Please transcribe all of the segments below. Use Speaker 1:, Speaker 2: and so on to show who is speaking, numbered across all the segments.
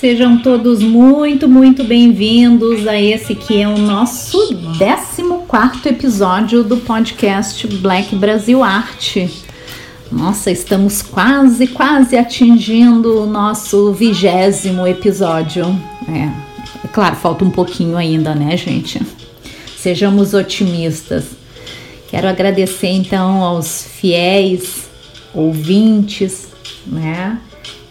Speaker 1: Sejam todos muito, muito bem-vindos a esse que é o nosso 14 episódio do podcast Black Brasil Arte. Nossa, estamos quase, quase atingindo o nosso vigésimo episódio. É, é claro, falta um pouquinho ainda, né, gente? Sejamos otimistas. Quero agradecer então aos fiéis ouvintes, né?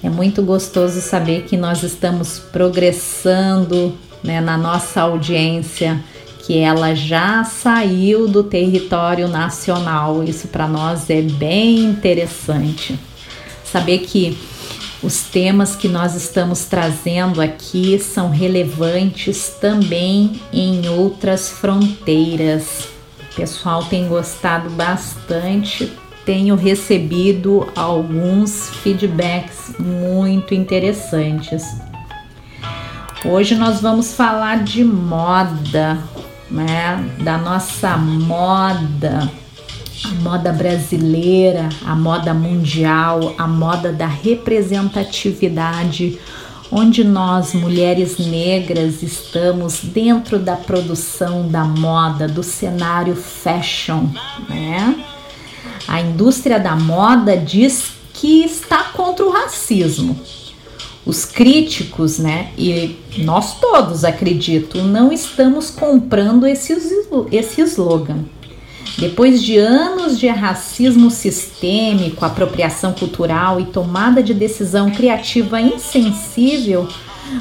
Speaker 1: É muito gostoso saber que nós estamos progressando né, na nossa audiência, que ela já saiu do território nacional. Isso para nós é bem interessante. Saber que os temas que nós estamos trazendo aqui são relevantes também em outras fronteiras. O pessoal tem gostado bastante tenho recebido alguns feedbacks muito interessantes. Hoje nós vamos falar de moda, né? Da nossa moda, a moda brasileira, a moda mundial, a moda da representatividade, onde nós, mulheres negras, estamos dentro da produção da moda, do cenário fashion, né? A indústria da moda diz que está contra o racismo. Os críticos, né, e nós todos acredito, não estamos comprando esse, esse slogan. Depois de anos de racismo sistêmico, apropriação cultural e tomada de decisão criativa insensível,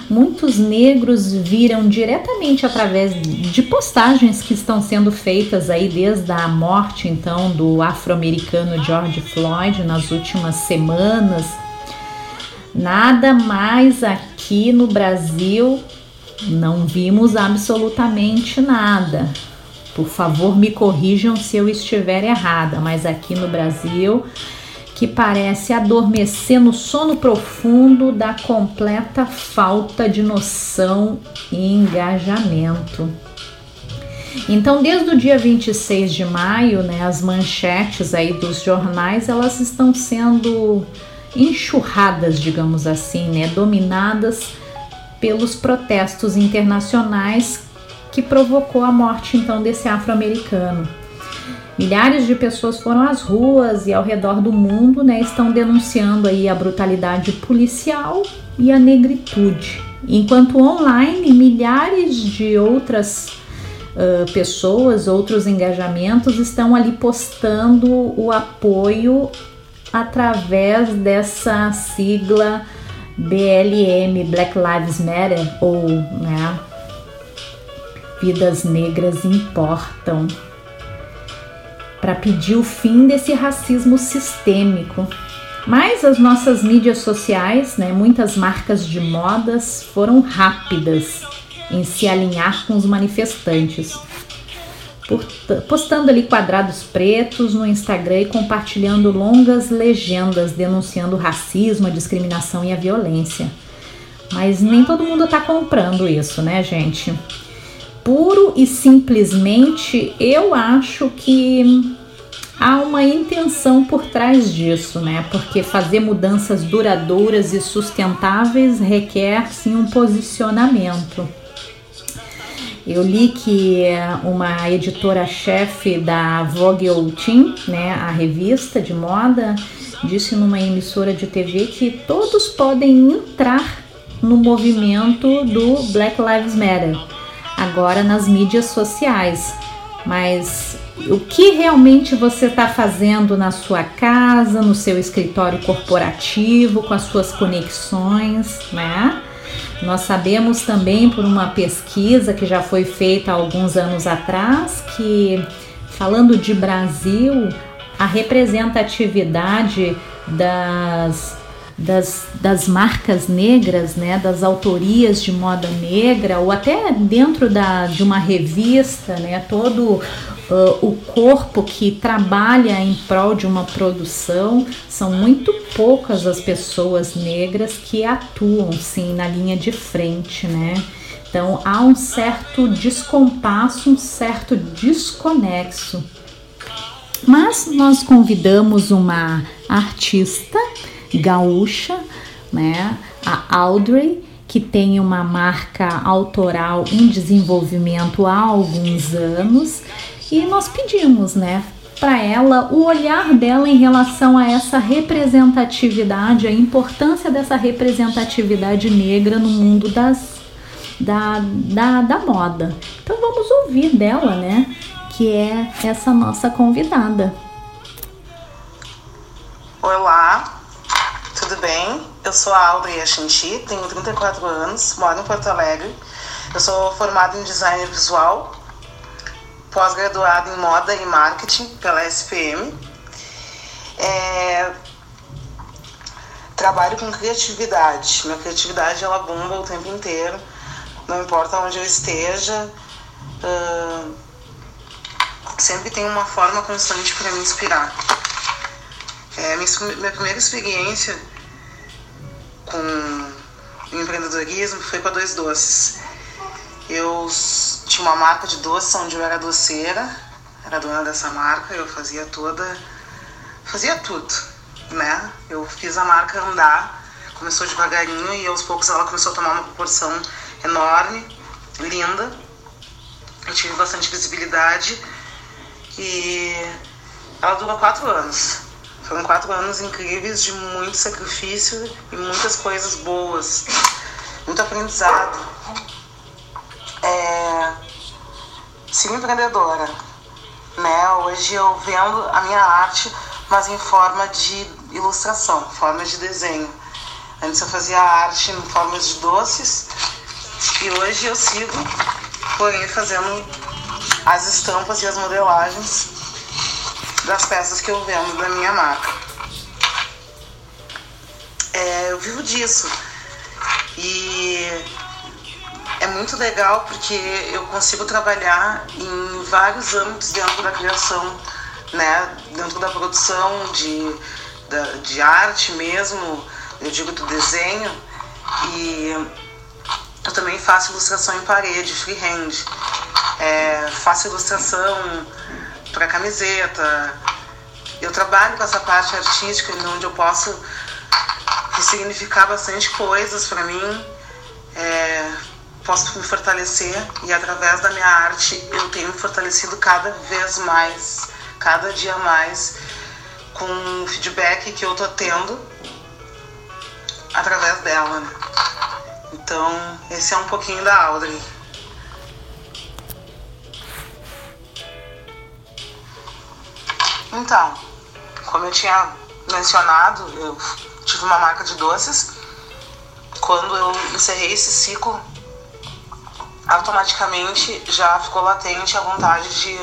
Speaker 1: muitos negros viram diretamente através de postagens que estão sendo feitas aí desde a morte então do afro-americano George Floyd nas últimas semanas. Nada mais aqui no Brasil não vimos absolutamente nada. Por favor, me corrijam se eu estiver errada, mas aqui no Brasil que parece adormecer no sono profundo da completa falta de noção e engajamento. Então, desde o dia 26 de maio, né, as manchetes aí dos jornais, elas estão sendo enxurradas, digamos assim, né, dominadas pelos protestos internacionais que provocou a morte então desse afro-americano. Milhares de pessoas foram às ruas e ao redor do mundo, né, estão denunciando aí a brutalidade policial e a negritude. Enquanto online, milhares de outras uh, pessoas, outros engajamentos estão ali postando o apoio através dessa sigla BLM, Black Lives Matter, ou né, Vidas Negras Importam para pedir o fim desse racismo sistêmico. Mas as nossas mídias sociais, né, muitas marcas de modas foram rápidas em se alinhar com os manifestantes, postando ali quadrados pretos no Instagram e compartilhando longas legendas denunciando o racismo, a discriminação e a violência. Mas nem todo mundo está comprando isso, né, gente? Puro e simplesmente eu acho que há uma intenção por trás disso, né? Porque fazer mudanças duradouras e sustentáveis requer sim um posicionamento. Eu li que uma editora-chefe da Vogue Team, né, a revista de moda, disse numa emissora de TV que todos podem entrar no movimento do Black Lives Matter agora nas mídias sociais. Mas o que realmente você está fazendo na sua casa, no seu escritório corporativo, com as suas conexões, né? Nós sabemos também por uma pesquisa que já foi feita alguns anos atrás que, falando de Brasil, a representatividade das das, das marcas negras, né, das autorias de moda negra, ou até dentro da, de uma revista, né, todo uh, o corpo que trabalha em prol de uma produção, são muito poucas as pessoas negras que atuam sim na linha de frente, né? Então há um certo descompasso, um certo desconexo. Mas nós convidamos uma artista gaúcha, né? A Audrey, que tem uma marca autoral em desenvolvimento há alguns anos, e nós pedimos, né, para ela o olhar dela em relação a essa representatividade, a importância dessa representatividade negra no mundo das da, da, da moda. Então vamos ouvir dela, né? Que é essa nossa convidada.
Speaker 2: Olá, tudo bem? Eu sou a Audrey Achinchi, tenho 34 anos, moro em Porto Alegre. Eu sou formada em design visual, pós-graduada em moda e marketing pela SPM. É... Trabalho com criatividade. Minha criatividade ela bomba o tempo inteiro, não importa onde eu esteja. Uh... Sempre tem uma forma constante para me inspirar. É, minha primeira experiência com empreendedorismo foi com a Dois Doces. Eu tinha uma marca de doces onde eu era doceira, era dona dessa marca, eu fazia toda, fazia tudo, né? Eu fiz a marca andar, começou devagarinho e aos poucos ela começou a tomar uma proporção enorme, linda. Eu tive bastante visibilidade e ela durou quatro anos. Foram quatro anos incríveis de muito sacrifício e muitas coisas boas, muito aprendizado. É... Ser empreendedora, né? Hoje eu vendo a minha arte, mas em forma de ilustração, forma de desenho. Antes eu fazia arte em formas de doces e hoje eu sigo, porém, fazendo as estampas e as modelagens das peças que eu vendo da minha marca. É, eu vivo disso. E é muito legal porque eu consigo trabalhar em vários âmbitos dentro da criação, né? dentro da produção de, da, de arte mesmo, eu digo do desenho. E eu também faço ilustração em parede, freehand. É, faço ilustração para camiseta. Eu trabalho com essa parte artística onde eu posso ressignificar bastante coisas para mim. É, posso me fortalecer e através da minha arte eu tenho me fortalecido cada vez mais, cada dia mais, com o feedback que eu tô tendo através dela. Né? Então, esse é um pouquinho da Audrey. Então, como eu tinha mencionado, eu tive uma marca de doces. Quando eu encerrei esse ciclo, automaticamente já ficou latente a vontade de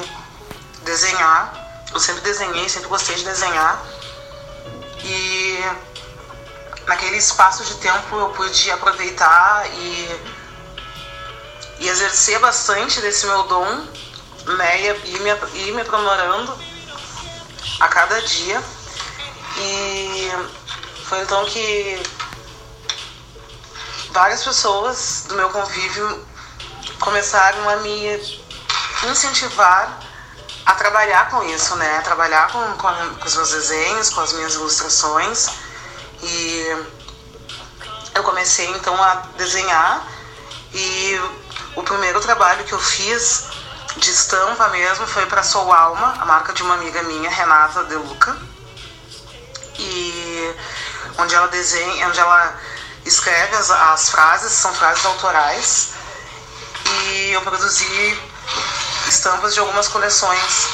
Speaker 2: desenhar. Eu sempre desenhei, sempre gostei de desenhar. E naquele espaço de tempo eu pude aproveitar e, e exercer bastante desse meu dom, né? E, me, e me aprimorando a cada dia. E foi então que várias pessoas do meu convívio começaram a me incentivar a trabalhar com isso, né? A trabalhar com, com, com os meus desenhos, com as minhas ilustrações. E eu comecei então a desenhar e o primeiro trabalho que eu fiz de estampa mesmo foi para Sou Alma, a marca de uma amiga minha, Renata De Luca. E onde ela desenha, onde ela escreve as, as frases, são frases autorais. E eu produzi estampas de algumas coleções,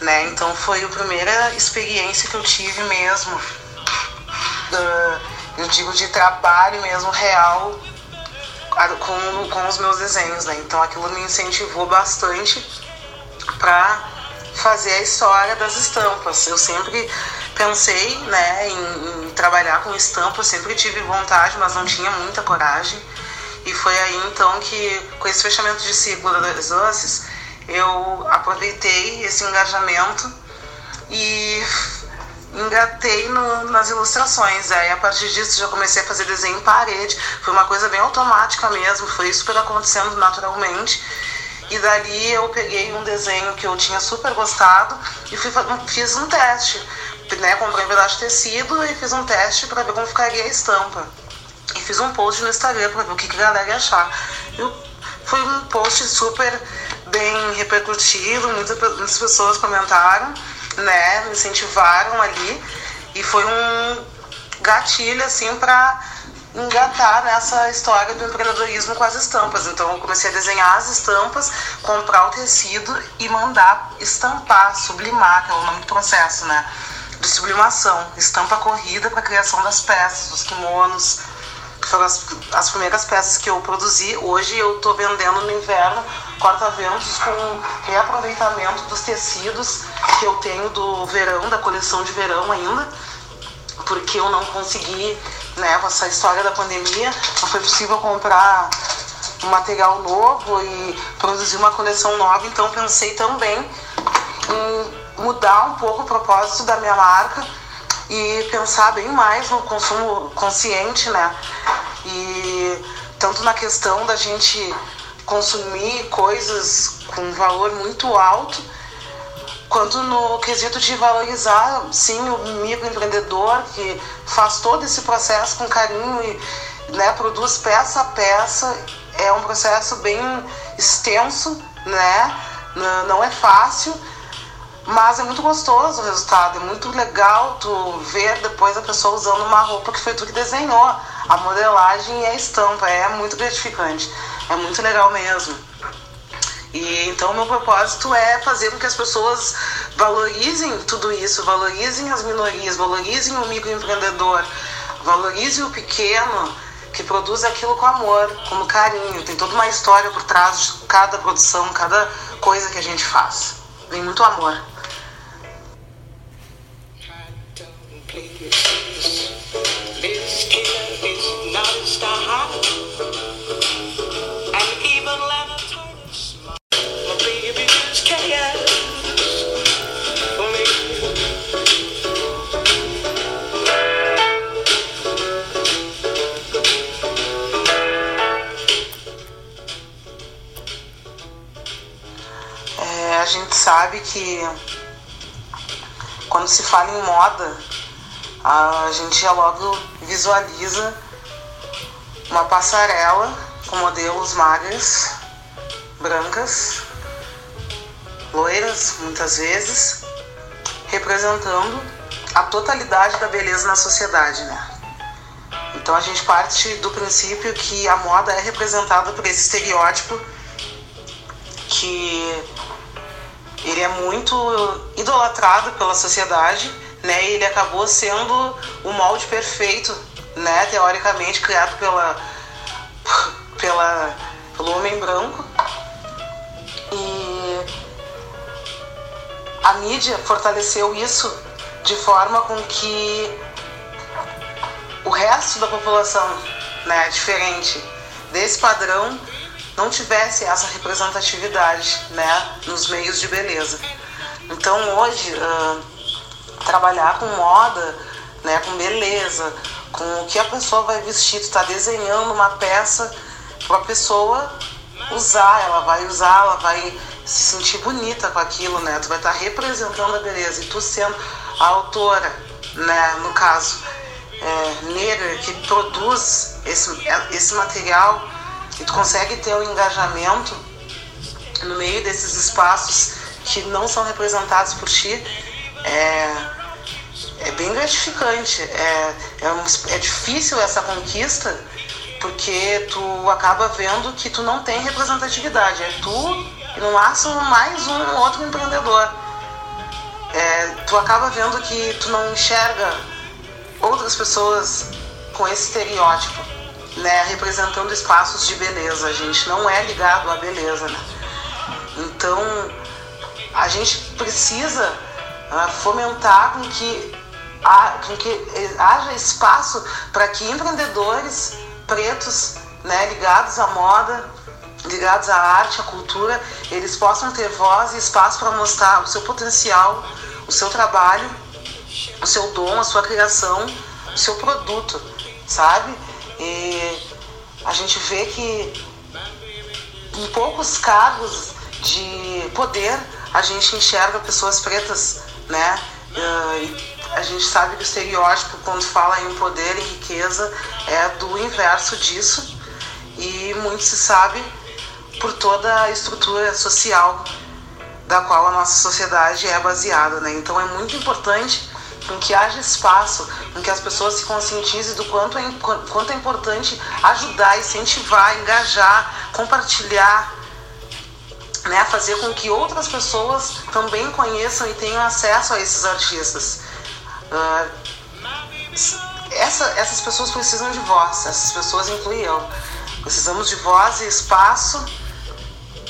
Speaker 2: né? Então foi a primeira experiência que eu tive mesmo, uh, eu digo de trabalho mesmo real com, com os meus desenhos, né? Então aquilo me incentivou bastante para fazer a história das estampas. Eu sempre pensei né, em, em trabalhar com estampa, eu sempre tive vontade, mas não tinha muita coragem. E foi aí então que, com esse fechamento de ciclo das doces, eu aproveitei esse engajamento e engatei no, nas ilustrações. Aí a partir disso já comecei a fazer desenho em parede. Foi uma coisa bem automática mesmo, foi super acontecendo naturalmente. E dali eu peguei um desenho que eu tinha super gostado e fui, fiz um teste. Né, comprei um pedaço de tecido e fiz um teste para ver como ficaria a estampa. E fiz um post no Instagram para ver o que, que a galera ia achar. Eu, foi um post super bem repercutido, muitas pessoas comentaram né, me incentivaram ali e foi um gatilho assim para engatar nessa história do empreendedorismo com as estampas. Então eu comecei a desenhar as estampas, comprar o tecido e mandar estampar, sublimar, que é o nome do processo, né? De sublimação, estampa corrida para criação das peças, os kimonos, foram as, as primeiras peças que eu produzi. Hoje eu estou vendendo no inverno corta-ventos com reaproveitamento dos tecidos que eu tenho do verão, da coleção de verão ainda, porque eu não consegui, né, com essa história da pandemia, não foi possível comprar um material novo e produzir uma coleção nova, então pensei também em mudar um pouco o propósito da minha marca e pensar bem mais no consumo consciente, né? E tanto na questão da gente consumir coisas com valor muito alto, quanto no quesito de valorizar, sim, o microempreendedor que faz todo esse processo com carinho e né, produz peça a peça. É um processo bem extenso, né? Não é fácil, mas é muito gostoso o resultado, é muito legal tu ver depois a pessoa usando uma roupa que foi tu que desenhou. A modelagem e a estampa é muito gratificante. É muito legal mesmo. E então meu propósito é fazer com que as pessoas valorizem tudo isso, valorizem as minorias, valorizem o microempreendedor, valorizem o pequeno que produz aquilo com amor, com carinho. Tem toda uma história por trás de cada produção, cada coisa que a gente faz. Vem muito amor. Sabe que quando se fala em moda, a gente já logo visualiza uma passarela com modelos magras, brancas, loiras muitas vezes, representando a totalidade da beleza na sociedade, né? Então a gente parte do princípio que a moda é representada por esse estereótipo que ele é muito idolatrado pela sociedade, né? Ele acabou sendo o molde perfeito, né? Teoricamente criado pela, pela pelo homem branco. E a mídia fortaleceu isso de forma com que o resto da população, né, diferente desse padrão, não tivesse essa representatividade né, nos meios de beleza. Então hoje uh, trabalhar com moda, né, com beleza, com o que a pessoa vai vestir, tu está desenhando uma peça para a pessoa usar, ela vai usar, ela vai se sentir bonita com aquilo, né? Tu vai estar tá representando a beleza e tu sendo a autora, né, no caso, é, negra que produz esse, esse material e tu consegue ter um engajamento no meio desses espaços que não são representados por ti, é, é bem gratificante. É, é, um, é difícil essa conquista porque tu acaba vendo que tu não tem representatividade. É tu e no máximo mais um outro empreendedor. É, tu acaba vendo que tu não enxerga outras pessoas com esse estereótipo né, representando espaços de beleza. A gente não é ligado à beleza, né? Então, a gente precisa uh, fomentar com que com que haja espaço para que empreendedores pretos, né, ligados à moda, ligados à arte, à cultura, eles possam ter voz e espaço para mostrar o seu potencial, o seu trabalho, o seu dom, a sua criação, o seu produto, sabe? E a gente vê que em poucos cargos de poder a gente enxerga pessoas pretas, né? Uh, a gente sabe que o estereótipo, quando fala em poder e riqueza, é do inverso disso. E muito se sabe por toda a estrutura social da qual a nossa sociedade é baseada. Né? Então é muito importante com que haja espaço, com que as pessoas se conscientizem do quanto é, quanto é importante ajudar, incentivar, engajar, compartilhar, né? fazer com que outras pessoas também conheçam e tenham acesso a esses artistas. Uh, essa, essas pessoas precisam de voz, essas pessoas incluem eu. Precisamos de voz e espaço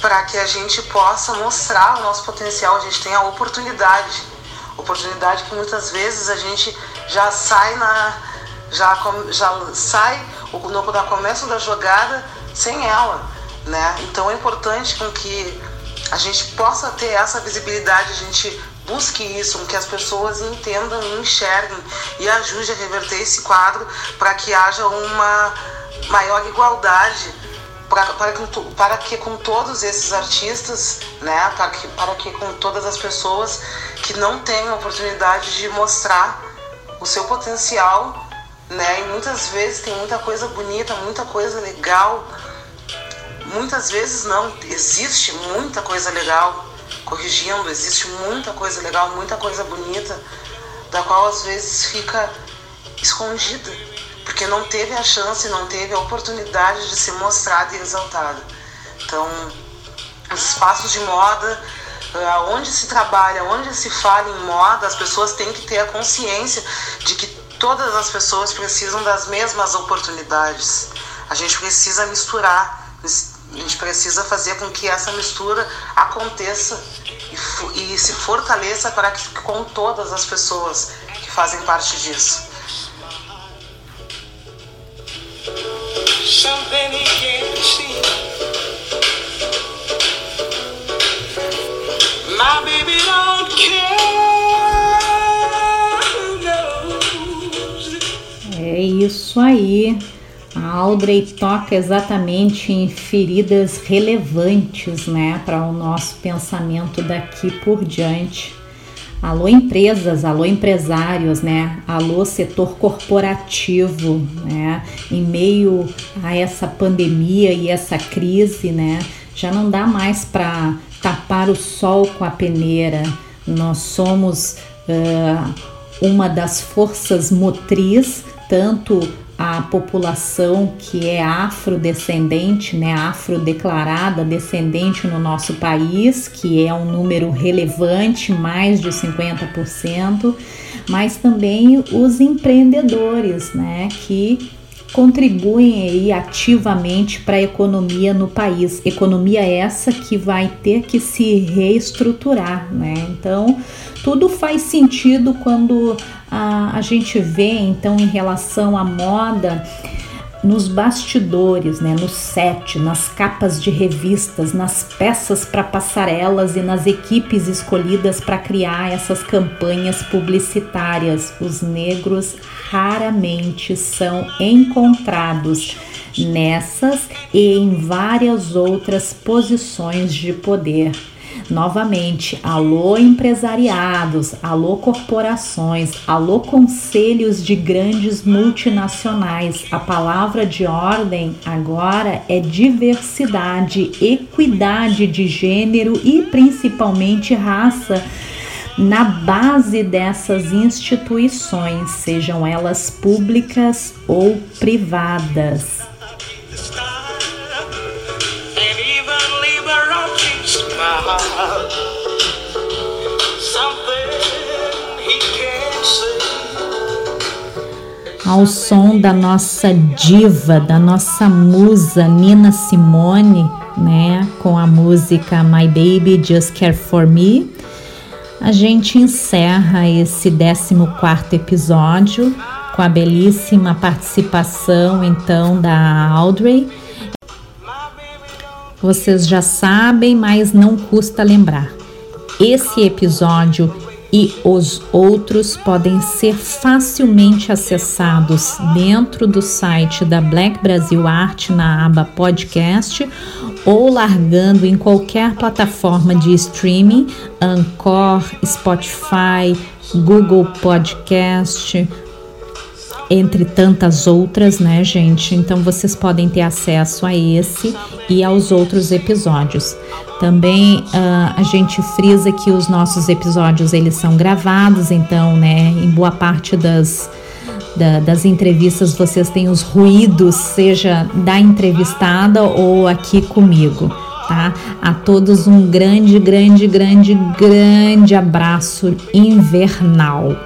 Speaker 2: para que a gente possa mostrar o nosso potencial, a gente tem a oportunidade. Oportunidade que muitas vezes a gente já sai na. já, já sai no começo da jogada sem ela. Né? Então é importante com que a gente possa ter essa visibilidade, a gente busque isso, que as pessoas entendam e enxerguem e ajude a reverter esse quadro para que haja uma maior igualdade para, para, que, para que com todos esses artistas, né, para que, para que com todas as pessoas que não têm a oportunidade de mostrar o seu potencial, né, e muitas vezes tem muita coisa bonita, muita coisa legal, muitas vezes não, existe muita coisa legal, corrigindo, existe muita coisa legal, muita coisa bonita, da qual às vezes fica escondida, porque não teve a chance, não teve a oportunidade de ser mostrada e exaltada. Então, os espaços de moda, eh, onde se trabalha, onde se fala em moda, as pessoas têm que ter a consciência de que todas as pessoas precisam das mesmas oportunidades. A gente precisa misturar a gente precisa fazer com que essa mistura aconteça e, e se fortaleça para que com todas as pessoas que fazem parte disso.
Speaker 1: É isso aí. A Audrey toca exatamente em feridas relevantes né, para o nosso pensamento daqui por diante. Alô empresas, alô empresários, né? Alô setor corporativo, né? Em meio a essa pandemia e essa crise, né? Já não dá mais para tapar o sol com a peneira. Nós somos uh, uma das forças motriz, tanto a população que é afrodescendente, né, afrodeclarada descendente no nosso país, que é um número relevante, mais de 50%, mas também os empreendedores, né, que contribuem aí ativamente para a economia no país. Economia essa que vai ter que se reestruturar, né? Então, tudo faz sentido quando a, a gente vê, então, em relação à moda, nos bastidores, né, no set, nas capas de revistas, nas peças para passarelas e nas equipes escolhidas para criar essas campanhas publicitárias. Os negros raramente são encontrados nessas e em várias outras posições de poder. Novamente, alô empresariados, alô corporações, alô conselhos de grandes multinacionais. A palavra de ordem agora é diversidade, equidade de gênero e principalmente raça na base dessas instituições, sejam elas públicas ou privadas. Ao som da nossa diva, da nossa musa Nina Simone, né, com a música My Baby Just Care For Me, A gente encerra esse 14 episódio com a belíssima participação então da Audrey. Vocês já sabem, mas não custa lembrar. Esse episódio e os outros podem ser facilmente acessados dentro do site da Black Brasil Arte na aba podcast ou largando em qualquer plataforma de streaming, Anchor, Spotify, Google Podcast, entre tantas outras, né, gente? Então vocês podem ter acesso a esse e aos outros episódios. Também uh, a gente frisa que os nossos episódios eles são gravados, então, né, em boa parte das da, das entrevistas vocês têm os ruídos, seja da entrevistada ou aqui comigo, tá? A todos um grande, grande, grande, grande abraço invernal.